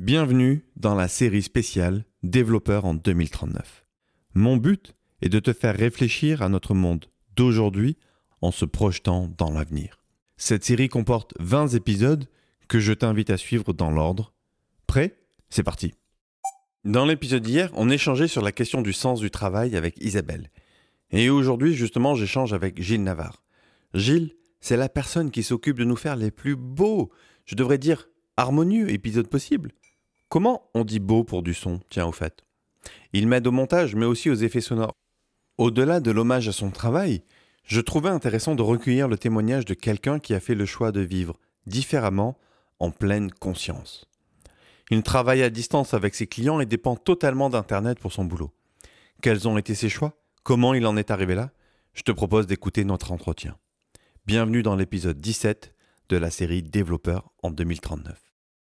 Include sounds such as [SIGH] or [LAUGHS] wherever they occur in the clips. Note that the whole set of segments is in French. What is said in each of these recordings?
Bienvenue dans la série spéciale Développeur en 2039. Mon but est de te faire réfléchir à notre monde d'aujourd'hui en se projetant dans l'avenir. Cette série comporte 20 épisodes que je t'invite à suivre dans l'ordre. Prêt? C'est parti. Dans l'épisode d'hier, on échangeait sur la question du sens du travail avec Isabelle. Et aujourd'hui, justement, j'échange avec Gilles Navarre. Gilles, c'est la personne qui s'occupe de nous faire les plus beaux, je devrais dire harmonieux épisodes possibles. Comment on dit beau pour du son, tiens au fait Il m'aide au montage, mais aussi aux effets sonores. Au-delà de l'hommage à son travail, je trouvais intéressant de recueillir le témoignage de quelqu'un qui a fait le choix de vivre différemment, en pleine conscience. Il travaille à distance avec ses clients et dépend totalement d'Internet pour son boulot. Quels ont été ses choix? Comment il en est arrivé là? Je te propose d'écouter notre entretien. Bienvenue dans l'épisode 17 de la série Développeur en 2039.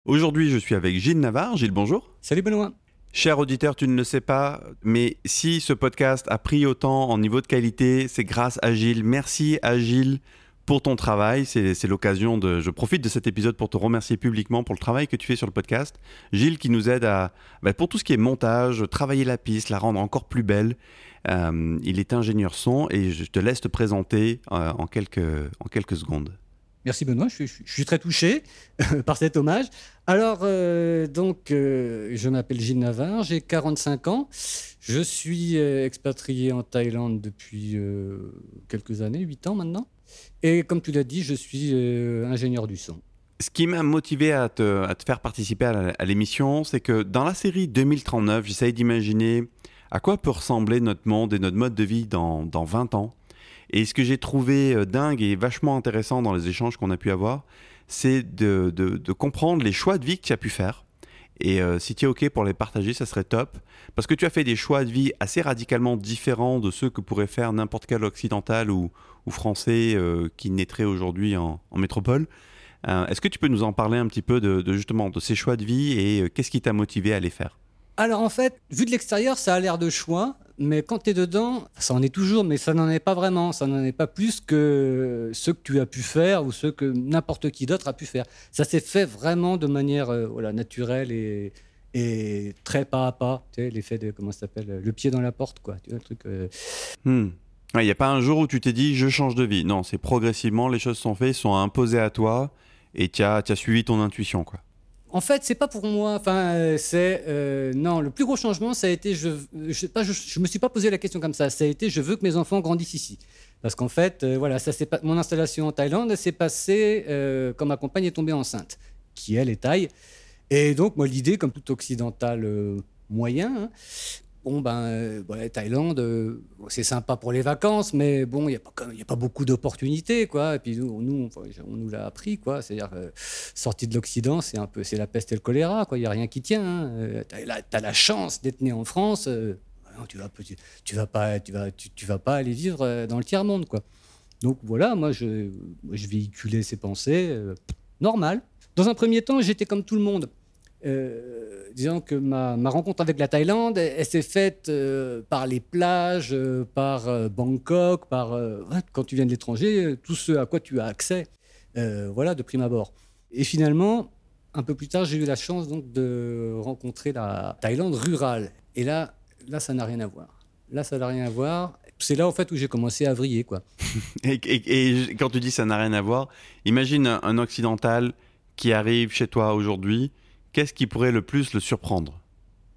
Aujourd'hui, je suis avec Gilles Navarre. Gilles, bonjour. Salut Benoît. Cher auditeur, tu ne le sais pas, mais si ce podcast a pris autant en niveau de qualité, c'est grâce à Gilles. Merci à Gilles pour ton travail. C'est l'occasion de. Je profite de cet épisode pour te remercier publiquement pour le travail que tu fais sur le podcast. Gilles qui nous aide à, bah, pour tout ce qui est montage, travailler la piste, la rendre encore plus belle. Euh, il est ingénieur son et je te laisse te présenter euh, en, quelques, en quelques secondes. Merci Benoît, je suis, très touché [LAUGHS] par cet hommage. Alors, euh, donc, euh, je m'appelle Gilles Navarre, j'ai 45 ans. Je suis euh, expatrié en Thaïlande depuis quelques années, 8 ans maintenant. Et comme tu l'as dit, je suis ingénieur du son. Ce qui m'a motivé à te, faire participer à l'émission, c'est que dans la série 2039, j'essaye d'imaginer à quoi peut ressembler notre monde et notre mode de vie dans, dans 20 ans. Et ce que j'ai trouvé euh, dingue et vachement intéressant dans les échanges qu'on a pu avoir, c'est de, comprendre les choix de vie que tu as pu faire. Et euh, si tu es OK pour les partager, ça serait top. Parce que tu as fait des choix de vie assez radicalement différents de ceux que pourrait faire n'importe quel occidental ou, ou français euh, qui naîtrait aujourd'hui en, en, métropole. Est-ce que tu peux nous en parler un petit peu de, de justement de ces choix de vie et qu'est-ce qui t'a motivé à les faire? Alors en fait, vu de l'extérieur, ça a l'air de choix, mais quand tu es dedans, ça en est toujours, mais ça n'en est pas vraiment. Ça n'en est pas plus que ce que tu as pu faire ou ce que n'importe qui d'autre a pu faire. Ça s'est fait vraiment de manière euh, voilà, naturelle et, et très pas à pas. Tu sais, l'effet de, comment ça s'appelle, le pied dans la porte, quoi. Tu vois, truc. Euh. Hmm. Il n'y a pas un jour où tu t'es dit je change de vie. Non, c'est progressivement, les choses sont faites, sont imposées à toi et tu as, as suivi ton intuition, quoi. En fait, c'est pas pour moi. Enfin, euh, c'est euh, non. Le plus gros changement, ça a été je, je, me suis pas posé la question comme ça. Ça a été je veux que mes enfants grandissent ici. Parce qu'en fait, euh, voilà, ça c'est pas mon installation en Thaïlande s'est passée quand ma compagne est tombée enceinte, qui elle est thaï. Et donc moi l'idée, comme tout occidental moyen, hein, bon, ben, euh, Thaïlande, euh, c'est sympa pour les vacances, mais bon, il n'y a, pas, a pas beaucoup d'opportunités, quoi. Et puis nous, nous on, nous l'a appris, quoi. C'est-à-dire, euh, sortie de l'Occident, c'est un peu, c'est la peste et le choléra, quoi. Il n'y a rien qui tient. Hein. Tu as, la chance d'être né en France. tu vas, tu, vas pas, tu vas, tu, vas pas aller vivre dans le tiers monde, quoi. Donc voilà, moi, je, je véhiculais ces pensées, normal. Dans un premier temps, j'étais comme tout le monde. Euh, disons que ma, rencontre avec la Thaïlande, elle, s'est faite euh, par les plages, euh, par Bangkok, par quand tu viens de l'étranger, tout ce à quoi tu as accès, voilà, de prime abord. Et finalement, un peu plus tard, j'ai eu la chance donc de rencontrer la Thaïlande rurale. Et là, là, ça n'a rien à voir. Là, ça n'a rien à voir. C'est là en fait où j'ai commencé à vriller, quoi. [LAUGHS] et, quand tu dis ça n'a rien à voir, imagine un occidental qui arrive chez toi aujourd'hui qu'est-ce qui pourrait le plus le surprendre?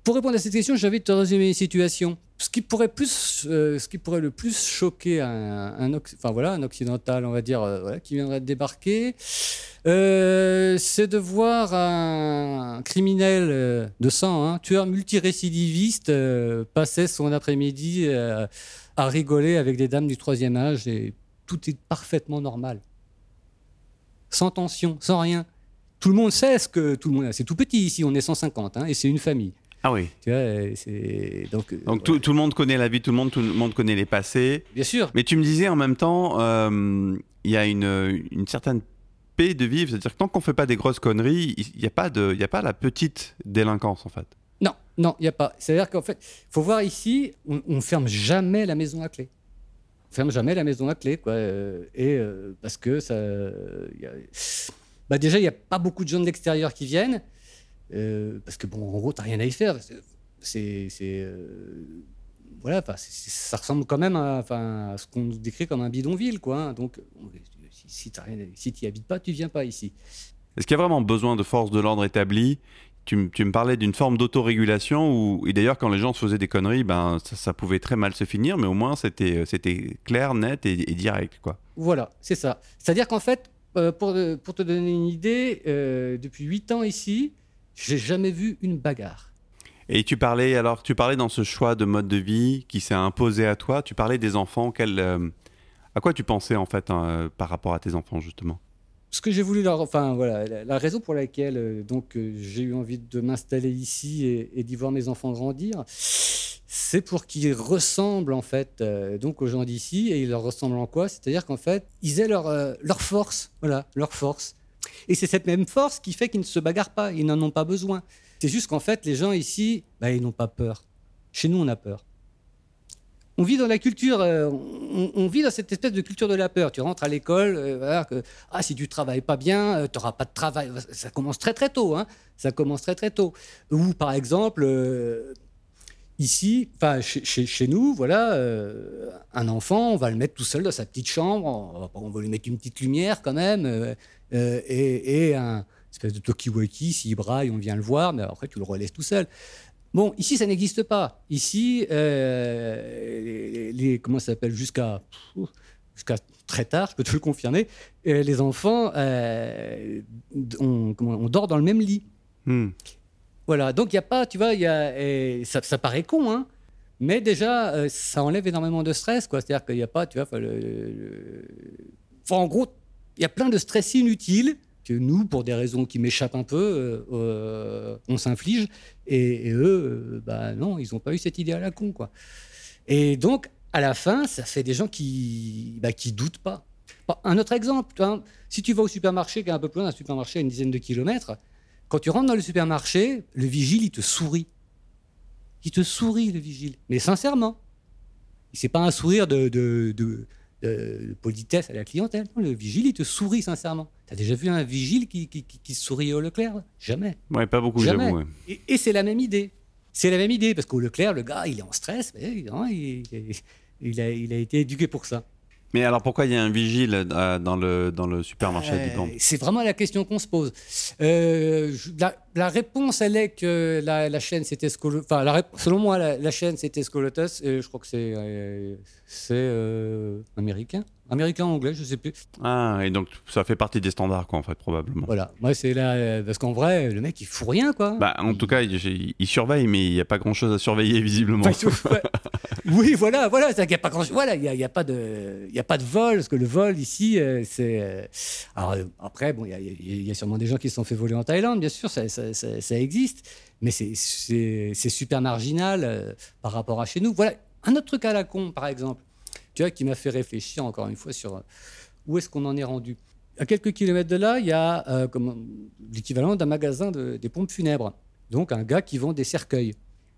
Pour répondre à cette question, j'avais de te résumer une situation. Ce qui pourrait, plus, euh, ce qui pourrait le plus choquer un occidental, on va dire, euh, qui viendrait de débarquer, euh, c'est de voir un criminel de sang, un hein, tueur multirécidiviste, passer son après-midi à rigoler avec des dames du troisième âge et tout est parfaitement normal. Sans tension, sans rien tout le monde sait ce que tout le monde. C'est tout petit ici, on est 150, hein, et c'est une famille. Ah oui. Tu vois, c'est donc. Donc tout, le monde connaît la vie, tout le monde, tout le monde connaît les passés. Bien sûr. Mais tu me disais en même temps, euh, il y a une, une, certaine paix de vivre, c'est-à-dire que tant qu'on fait pas des grosses conneries, il n'y a pas de, il a pas la petite délinquance en fait. Non, non, il y a pas. C'est-à-dire qu'en fait, faut voir ici, on, on ferme jamais la maison à clé On ferme jamais la maison à clé, quoi. Euh, et euh, parce que ça, a, bah déjà, il n'y a pas beaucoup de gens de l'extérieur qui viennent. Euh, parce que, bon, en gros, tu n'as rien à y faire. C'est. euh, voilà, ça ressemble quand même à, ce qu'on nous décrit comme un bidonville, quoi. hein. Donc, si, si tu si t'y habites pas, tu viens pas ici. Est-ce qu'il y a vraiment besoin de forces de l'ordre établies? Tu, tu me parlais d'une forme d'autorégulation où, et d'ailleurs, quand les gens se faisaient des conneries, ben, ça, ça pouvait très mal se finir, mais au moins c'était euh, c'était clair, net et, et direct, quoi. Voilà, c'est ça. C'est-à-dire qu'en fait, euh, pour, pour te donner une idée, euh, depuis 8 ans ici, j'ai jamais vu une bagarre. Et tu parlais, alors, tu parlais dans ce choix de mode de vie qui s'est imposé à toi, tu parlais des enfants, quel, euh, à quoi tu pensais en fait hein, euh, par rapport à tes enfants, justement? Ce que j'ai voulu leur, enfin voilà, la, la raison pour laquelle euh, donc euh, j'ai eu envie de m'installer ici et, et d'y voir mes enfants grandir, c'est pour qu'ils ressemblent en fait euh, donc aux gens d'ici et ils leur ressemblent en quoi? C'est-à-dire qu'en fait ils aient leur euh, leur force, voilà, leur force. Et c'est cette même force qui fait qu'ils ne se bagarrent pas, ils n'en ont pas besoin. C'est juste qu'en fait les gens ici, bah, ils n'ont pas peur. Chez nous on a peur. On vit dans la culture, euh, on, vit dans cette espèce de culture de la peur. Tu rentres à l'école, voilà, que, ah, si tu travailles pas bien, tu n'auras pas de travail. Ça commence très très tôt. Hein. Ça commence très très tôt. Ou par exemple, ici, enfin chez, nous, voilà, euh, un enfant, on va le mettre tout seul dans sa petite chambre. On on va lui mettre une petite lumière quand même, euh, euh, et, et un espèce de talkie-walkie. S'il braille, on vient le voir, mais après tu le relaisses tout seul. Bon, ici, ça n'existe pas. Ici, les, comment ça s'appelle jusqu'à jusqu'à très tard, je peux te le confirmer, les enfants, on dort dans le même lit. Hmm. Donc il n'y a pas, tu vois, y a, et ça, ça paraît con, hein, mais déjà, euh, ça enlève énormément de stress, quoi. C'est-à-dire qu'il n'y a pas, tu vois, en gros, il y a plein de stress inutiles que nous, pour des raisons qui m'échappent un peu, euh, euh, on s'inflige, et, eux, bah non, ils n'ont pas eu cette idée à la con. Et donc, à la fin, ça fait des gens qui, bah, qui doutent pas. Un autre exemple, si tu vas au supermarché, qui est un peu plus loin, un supermarché à une dizaine de kilomètres, quand tu rentres dans le supermarché, le vigile, il te sourit. Il te sourit, le vigile. Mais sincèrement. C'est pas un sourire de, de, de- de politesse à la clientèle. Non, le vigile, il te sourit sincèrement. Tu as déjà vu un vigile qui, qui, qui- qui sourit au Leclerc? Jamais. Ouais, pas beaucoup, Jamais. j'avoue. ouais. Et, et c'est la même idée. C'est la même idée, parce qu'au Leclerc, le gars, il est en stress, mais il- il a, il a été éduqué pour ça. Mais alors pourquoi il y a un vigile dans le, dans le supermarché Euh, C'est vraiment la question qu'on se pose. Euh, je- la réponse, elle est que la, la chaîne, c'était Scolo- Enfin, la selon moi, la, la chaîne, c'était Scolotus. Et je crois que c'est euh, c'est euh, américain. Américain anglais, je sais plus. Ah, et donc ça fait partie des standards, quoi, en fait, probablement. Voilà. Moi, c'est là. euh, Parce qu'en vrai, le mec, il fout rien, quoi. Bah, en tout cas, il, il surveille, mais il n'y a pas grand-chose à surveiller, visiblement. Enfin, ouais. [LAUGHS] oui, voilà, voilà. A pas grand il y a, il y a pas de, il y a pas de vol, parce que le vol ici, euh, c'est. euh, Alors après, bon, il y a- y, y sûrement des gens qui se sont fait voler en Thaïlande, bien sûr, ça, ça- ça- existe, mais c'est- super marginal euh, par rapport à chez nous. Voilà, un autre truc à la con, par exemple, tu vois, qui m'a fait réfléchir encore une fois sur euh, où est-ce qu'on en est rendu. À quelques kilomètres de là, il y a euh, l'équivalent d'un magasin de- des pompes funèbres. Donc un gars qui vend des cercueils.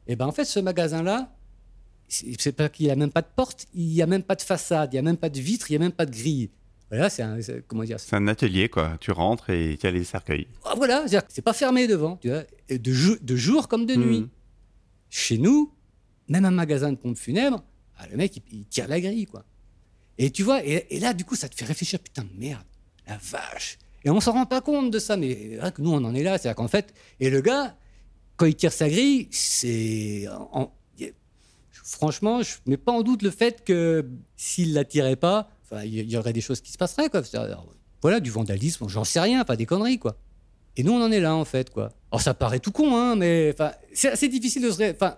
Et ben en fait, ce magasin-là, c'est pas qu'il n'y a même pas de porte, il n'y a même pas de façade, il n'y a même pas de vitre, il n'y a même pas de grille. C'est un, c'est- comment dire C'est un atelier, quoi. Tu rentres et tu as les cercueils. Ah, Voilà, c'est pas fermé devant, tu vois, et de, jou- de jour comme de nuit. Mhm. Chez nous, même un magasin de pompes funèbres, ah, le mec, il, il tire la grille, quoi. Et tu vois, et, et là, du coup, ça te fait réfléchir, putain, merde, la vache. Et on s'en rend pas compte de ça, mais vrai que nous, on en est là. C'est-à-dire qu'en fait, et le gars, quand il tire sa grille, c'est. franchement, je mets pas en doute le fait que s'il la tirait pas, enfin, il y, aurait des choses qui se passeraient, quoi. C'est-à-dire, Voilà, du vandalisme, j'en sais rien, pas des conneries, quoi. Et nous, on en est là, en fait, quoi. Alors, ça paraît tout con, hein, mais c'est assez difficile de se. Enfin,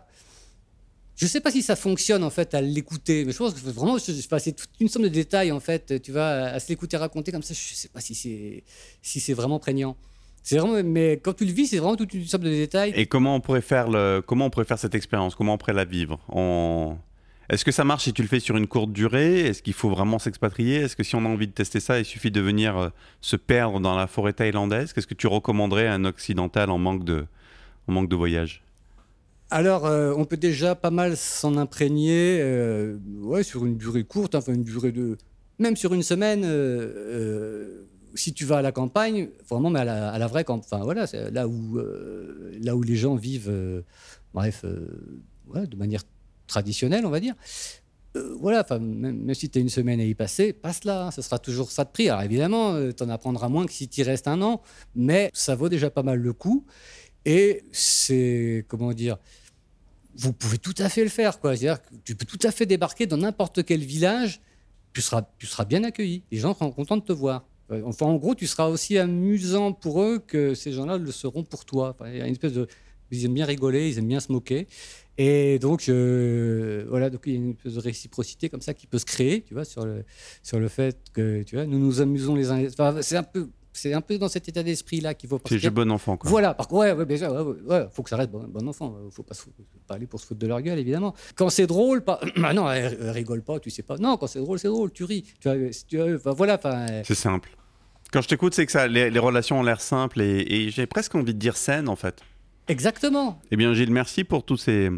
je sais pas si ça fonctionne, en fait, à l'écouter, mais je pense que vraiment, je- enfin, c'est toute une somme de détails, en fait, tu vois, à se l'écouter raconter comme ça, je sais pas si c'est si vraiment prégnant. C'est vraiment, mais quand tu le vis, c'est vraiment toute une somme de détails. Et comment on pourrait faire le, comment on pourrait faire cette expérience? Comment on pourrait la vivre? On- Est-ce que ça marche si tu le fais sur une courte durée? Est-ce qu'il faut vraiment s'expatrier? Est-ce que si on a envie de tester ça, il suffit de venir euh, se perdre dans la forêt thaïlandaise? Qu'est-ce que tu recommanderais à un occidental en manque de, en manque de voyage? Alors, euh, on peut déjà pas mal s'en imprégner euh, ouais, sur une durée courte, enfin une durée de. Même sur une semaine, si tu vas à la campagne, vraiment, mais à la, vraie campagne, enfin voilà, là où, là où les gens vivent, bref, ouais, de manière traditionnelle, on va dire. Euh, voilà, même, si tu as une semaine à y passer, passe là, hein, ce sera toujours ça de prix. Alors évidemment, tu en apprendras moins que si tu y restes un an, mais ça vaut déjà pas mal le coup. Et c'est, comment dire, vous pouvez tout à fait le faire. C'est-à-dire tu peux tout à fait débarquer dans n'importe quel village, tu seras, tu seras bien accueilli. Les gens seront contents de te voir. Euh, Enfin, en gros, tu seras aussi amusant pour eux que ces gens-là le seront pour toi. Enfin, il y a une espèce de. Ils aiment bien rigoler, ils aiment bien se moquer. Et donc, euh, voilà, donc il y a une réciprocité comme ça qui peut se créer, tu vois, sur le, sur le fait que, tu vois, nous nous amusons les uns les Enfin, c'est un peu. C'est un peu dans cet état d'esprit-là qu'il faut. C'est jeu bon enfant, quoi. voilà, par contre, ouais, ouais, ouais, ouais, faut que ça reste bon, bon enfant. Faut pas, foutre- pas aller pour se foutre de leur gueule, évidemment. Quand c'est drôle, pas. Bah [CLEARS THROAT] non, elle, elle rigole pas, tu sais pas. Non, quand c'est drôle, c'est drôle, tu ris. Tu vois, tu vois, enfin, voilà, enfin. C'est simple. Quand je t'écoute, c'est que ça, les, les relations ont l'air simples et, et j'ai presque envie de dire saines, en fait. Exactement. Eh bien, Gilles, merci pour tous ces,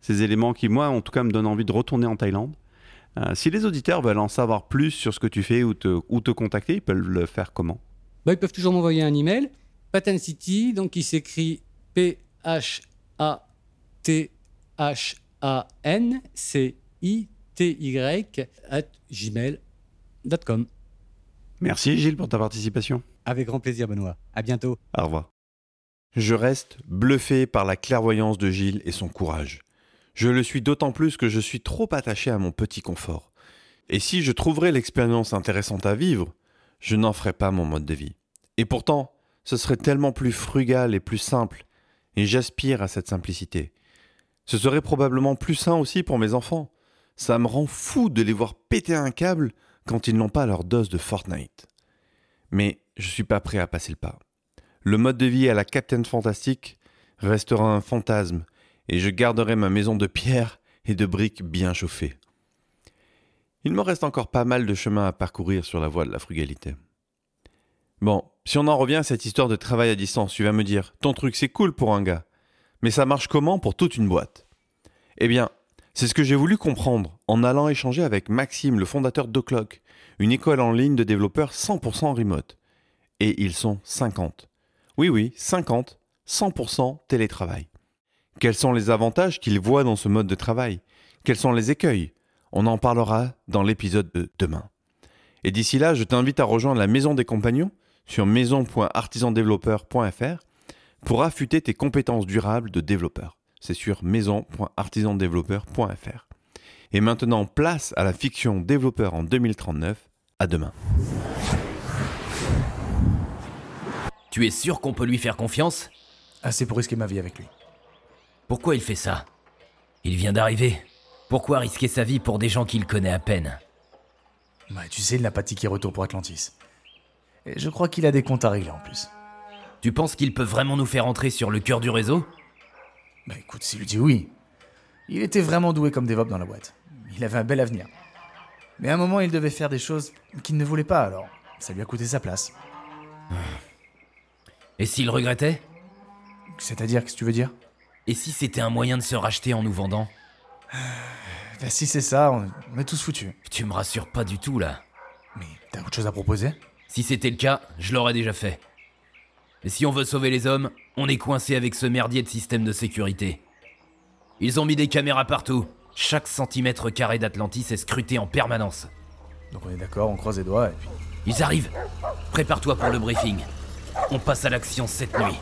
ces éléments qui, moi, en tout cas, me donnent envie de retourner en Thaïlande. Euh, si les auditeurs veulent en savoir plus sur ce que tu fais ou te, ou te contacter, ils peuvent le faire comment? Bah, ils peuvent toujours m'envoyer un email. Pattern City, donc qui s'écrit P-H-A-T-H-A-N-C-I-T-Y at gmail.com. Merci, Gilles, pour ta participation. Avec grand plaisir, Benoît. À bientôt. Au revoir. Je reste bluffé par la clairvoyance de Gilles et son courage. Je le suis d'autant plus que je suis trop attaché à mon petit confort. Et si je trouverais l'expérience intéressante à vivre, je n'en ferais pas mon mode de vie. Et pourtant, ce serait tellement plus frugal et plus simple, et j'aspire à cette simplicité. Ce serait probablement plus sain aussi pour mes enfants. Ça me rend fou de les voir péter un câble quand ils n'ont pas leur dose de Fortnite. Mais je suis pas prêt à passer le pas. Le mode de vie à la Captain Fantastique restera un fantasme et je garderai ma maison de pierre et de briques bien chauffées. Il me reste encore pas mal de chemin à parcourir sur la voie de la frugalité. Bon, si on en revient à cette histoire de travail à distance, tu vas me dire, ton truc c'est cool pour un gars, mais ça marche comment pour toute une boîte? Eh bien, c'est ce que j'ai voulu comprendre en allant échanger avec Maxime, le fondateur d'Oclock, une école en ligne de développeurs 100% remote. Et ils sont 50. Oui, oui, 50, 100% télétravail. Quels sont les avantages qu'ils voient dans ce mode de travail? Quels sont les écueils? On en parlera dans l'épisode de demain. Et d'ici là, je t'invite à rejoindre la Maison des Compagnons sur maison.artisandéveloppeur.fr pour affûter tes compétences durables de développeur. C'est sur maison.artisandéveloppeur.fr. Et maintenant, place à la fiction développeur en 2039. À demain. Tu es sûr qu'on peut lui faire confiance? Assez pour risquer ma vie avec lui. Pourquoi il fait ça? Il vient d'arriver. Pourquoi risquer sa vie pour des gens qu'il connaît à peine? Ouais, tu sais, il n'a pas tiqué retour pour Atlantis. Et je crois qu'il a des comptes à régler en plus. Tu penses qu'il peut vraiment nous faire entrer sur le cœur du réseau? Bah écoute, s'il lui dit oui. Il était vraiment doué comme DevOps dans la boîte. Il avait un bel avenir. Mais à un moment, il devait faire des choses qu'il ne voulait pas, alors ça lui a coûté sa place. Et s'il regrettait? C'est-à-dire, qu'est-ce que tu veux dire? Et si c'était un moyen de se racheter en nous vendant? Bah si c'est ça, on on est tous foutus. Tu me rassures pas du tout là. Mais t'as autre chose à proposer? Si c'était le cas, je l'aurais déjà fait. Mais si on veut sauver les hommes, on est coincé avec ce merdier de système de sécurité. Ils ont mis des caméras partout. Chaque centimètre carré d'Atlantis est scruté en permanence. Donc on est d'accord, on croise les doigts et puis... Ils arrivent. Prépare-toi pour le briefing. On passe à l'action cette nuit.